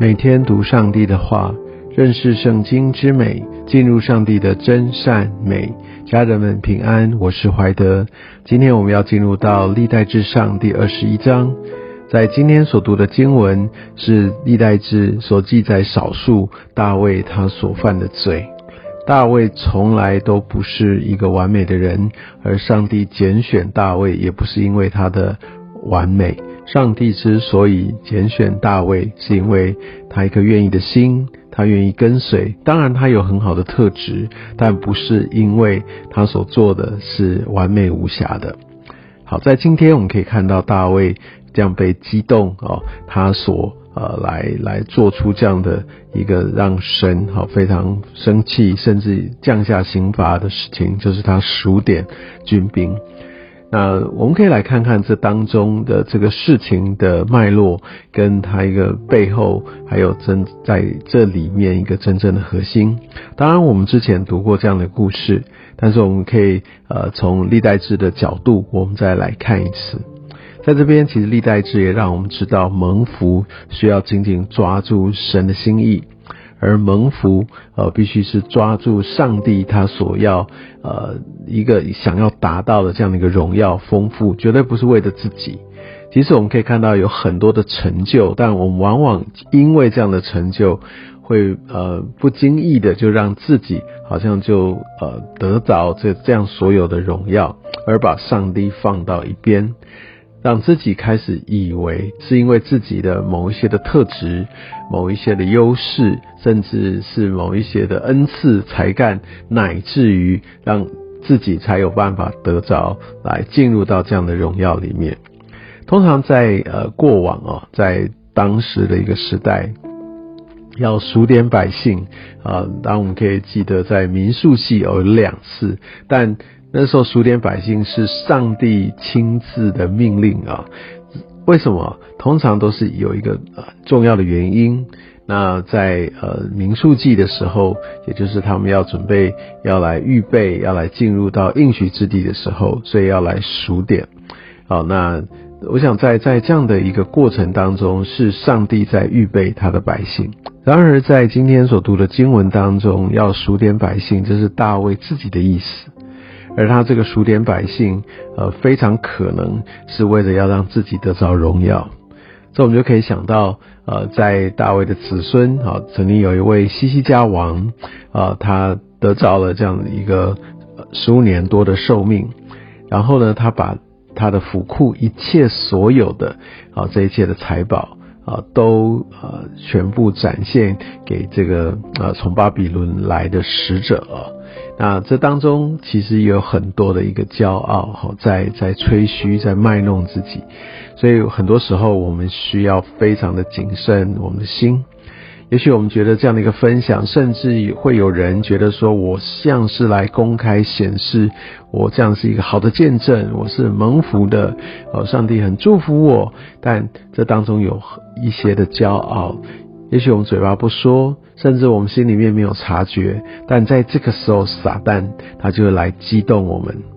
每天读上帝的话，认识圣经之美，进入上帝的真善美。家人们平安，我是怀德。今天我们要进入到历代志上第二十一章。在今天所读的经文是历代志所记载少数大卫他所犯的罪。大卫从来都不是一个完美的人，而上帝拣选大卫也不是因为他的完美。上帝之所以拣选大卫，是因为他一颗愿意的心，他愿意跟随。当然，他有很好的特质，但不是因为他所做的是完美无瑕的。好，在今天我们可以看到大卫这样被激动哦，他所呃来来做出这样的一个让神好非常生气，甚至降下刑罚的事情，就是他数点军兵。那我们可以来看看这当中的这个事情的脉络，跟它一个背后，还有真在这里面一个真正的核心。当然，我们之前读过这样的故事，但是我们可以呃从历代志的角度，我们再来看一次。在这边，其实历代志也让我们知道，蒙福需要紧紧抓住神的心意。而蒙福，呃，必须是抓住上帝他所要，呃，一个想要达到的这样的一个荣耀丰富，绝对不是为了自己。其实我们可以看到有很多的成就，但我们往往因为这样的成就，会呃不经意的就让自己好像就呃得着这这样所有的荣耀，而把上帝放到一边。让自己开始以为是因为自己的某一些的特质、某一些的优势，甚至是某一些的恩赐才干，乃至于让自己才有办法得着来进入到这样的荣耀里面。通常在呃过往哦，在当时的一个时代，要数点百姓啊，当然我们可以记得在民数记有两次，但。那时候数点百姓是上帝亲自的命令啊，为什么？通常都是有一个重要的原因。那在呃民数记的时候，也就是他们要准备要来预备要来进入到应许之地的时候，所以要来数点。好，那我想在在这样的一个过程当中，是上帝在预备他的百姓。然而在今天所读的经文当中，要数点百姓，这是大卫自己的意思。而他这个数点百姓，呃，非常可能是为了要让自己得着荣耀。这我们就可以想到，呃，在大卫的子孙啊，曾经有一位西西家王啊，他得着了这样的一个十五年多的寿命，然后呢，他把他的府库一切所有的啊这一切的财宝啊，都呃全部展现给这个呃从巴比伦来的使者啊。那这当中其实有很多的一个骄傲哈，在在吹嘘，在卖弄自己，所以很多时候我们需要非常的谨慎我们的心。也许我们觉得这样的一个分享，甚至会有人觉得说我像是来公开显示我这样是一个好的见证，我是蒙福的，哦，上帝很祝福我。但这当中有一些的骄傲。也许我们嘴巴不说，甚至我们心里面没有察觉，但在这个时候，撒旦他就会来激动我们。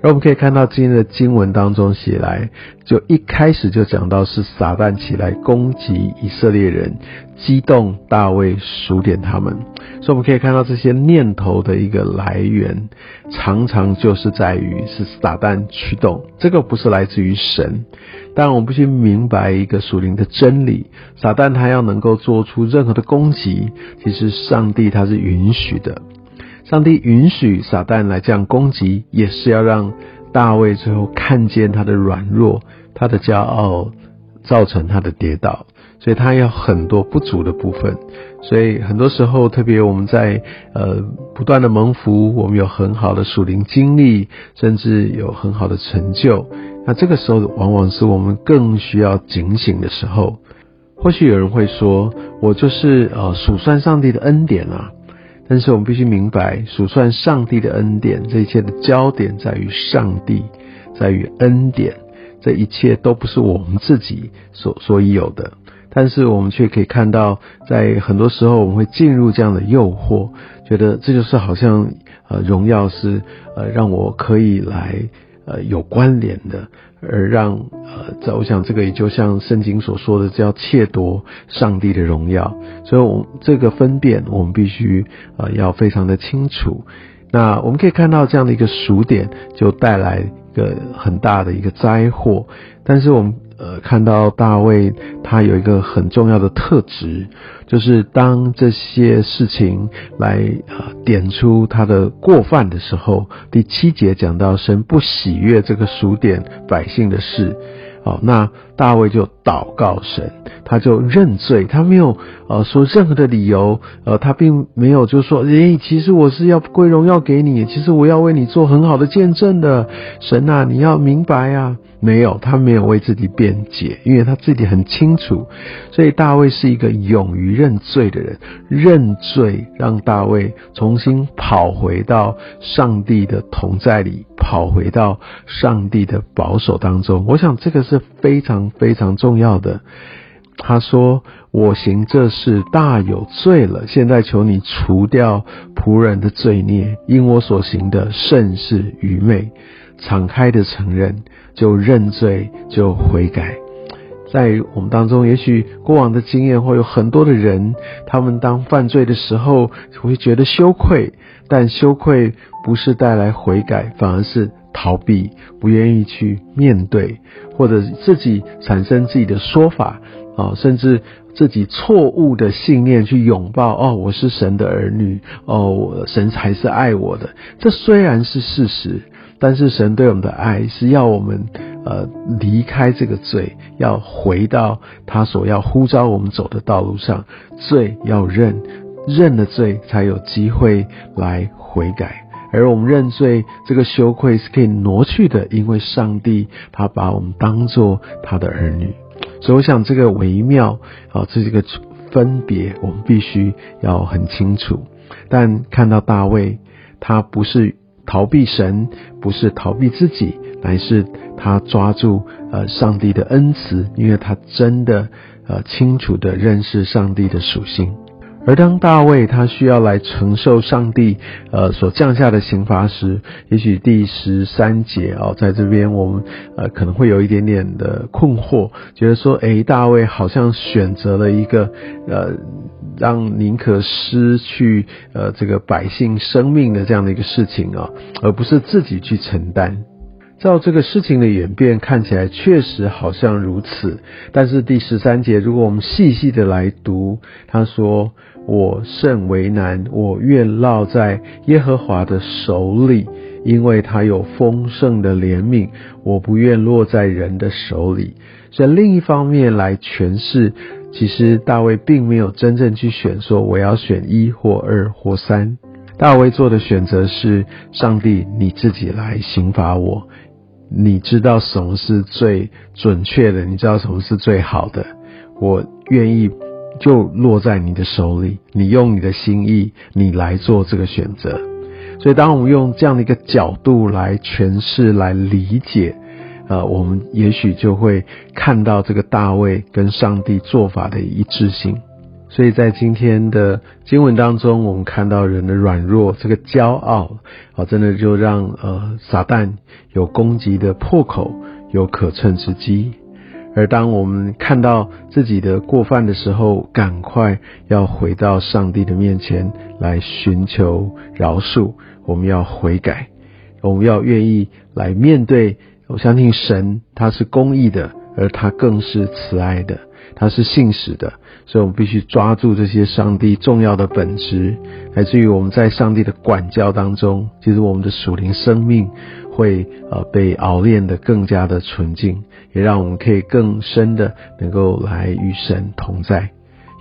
而我们可以看到今天的经文当中写来，就一开始就讲到是撒旦起来攻击以色列人，激动大卫数点他们。所以我们可以看到这些念头的一个来源，常常就是在于是撒旦驱动。这个不是来自于神，但我们必须明白一个属灵的真理：撒旦他要能够做出任何的攻击，其实上帝他是允许的。上帝允许撒旦来这样攻击，也是要让大卫最后看见他的软弱，他的骄傲造成他的跌倒，所以他有很多不足的部分。所以很多时候，特别我们在呃不断的蒙福，我们有很好的属灵经历，甚至有很好的成就。那这个时候，往往是我们更需要警醒的时候。或许有人会说，我就是呃数算上帝的恩典啊。但是我们必须明白，数算上帝的恩典，这一切的焦点在于上帝，在于恩典，这一切都不是我们自己所所以有的。但是我们却可以看到，在很多时候我们会进入这样的诱惑，觉得这就是好像呃荣耀是呃让我可以来呃有关联的，而让呃，在我想这个也就像圣经所说的，叫窃夺上帝的荣耀。所以，我这个分辨我们必须呃要非常的清楚。那我们可以看到这样的一个数点，就带来一个很大的一个灾祸。但是我们。呃，看到大卫他有一个很重要的特质，就是当这些事情来呃点出他的过犯的时候，第七节讲到神不喜悦这个数点百姓的事，哦，那大卫就祷告神。他就认罪，他没有呃说任何的理由，呃，他并没有就说，诶，其实我是要归荣耀给你，其实我要为你做很好的见证的，神啊，你要明白啊，没有，他没有为自己辩解，因为他自己很清楚，所以大卫是一个勇于认罪的人，认罪让大卫重新跑回到上帝的同在里，跑回到上帝的保守当中，我想这个是非常非常重要的。他说：“我行这事大有罪了，现在求你除掉仆人的罪孽，因我所行的甚是愚昧。敞开的承认，就认罪，就悔改。在我们当中，也许过往的经验会有很多的人，他们当犯罪的时候会觉得羞愧，但羞愧不是带来悔改，反而是逃避，不愿意去面对，或者自己产生自己的说法。”啊，甚至自己错误的信念去拥抱哦，我是神的儿女哦，我神才是爱我的。这虽然是事实，但是神对我们的爱是要我们呃离开这个罪，要回到他所要呼召我们走的道路上。罪要认，认了罪才有机会来悔改。而我们认罪这个羞愧是可以挪去的，因为上帝他把我们当做他的儿女。所以我想这个微妙啊，这是一个分别，我们必须要很清楚。但看到大卫，他不是逃避神，不是逃避自己，乃是他抓住呃上帝的恩慈，因为他真的呃清楚的认识上帝的属性。而当大卫他需要来承受上帝呃所降下的刑罚时，也许第十三节哦，在这边我们呃可能会有一点点的困惑，觉得说，诶，大卫好像选择了一个呃让宁可失去呃这个百姓生命的这样的一个事情啊，而不是自己去承担。照这个事情的演变看起来确实好像如此，但是第十三节如果我们细细的来读，他说。我甚为难，我愿落在耶和华的手里，因为他有丰盛的怜悯。我不愿落在人的手里。所以另一方面来诠释，其实大卫并没有真正去选，说我要选一或二或三。大卫做的选择是：上帝你自己来刑罚我。你知道什么是最准确的？你知道什么是最好的？我愿意。就落在你的手里，你用你的心意，你来做这个选择。所以，当我们用这样的一个角度来诠释、来理解，呃，我们也许就会看到这个大卫跟上帝做法的一致性。所以在今天的经文当中，我们看到人的软弱，这个骄傲，啊，真的就让呃撒旦有攻击的破口，有可乘之机。而当我们看到自己的过犯的时候，赶快要回到上帝的面前来寻求饶恕。我们要悔改，我们要愿意来面对。我相信神他是公义的，而他更是慈爱的，他是信实的。所以，我们必须抓住这些上帝重要的本质，来自于我们在上帝的管教当中，其实我们的属灵生命。会呃被熬炼的更加的纯净，也让我们可以更深的能够来与神同在。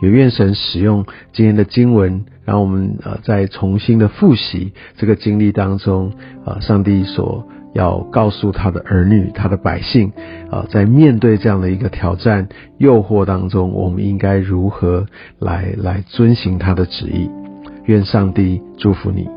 有愿神使用今天的经文，让我们呃在重新的复习这个经历当中，啊，上帝所要告诉他的儿女、他的百姓，啊，在面对这样的一个挑战、诱惑当中，我们应该如何来来遵行他的旨意？愿上帝祝福你。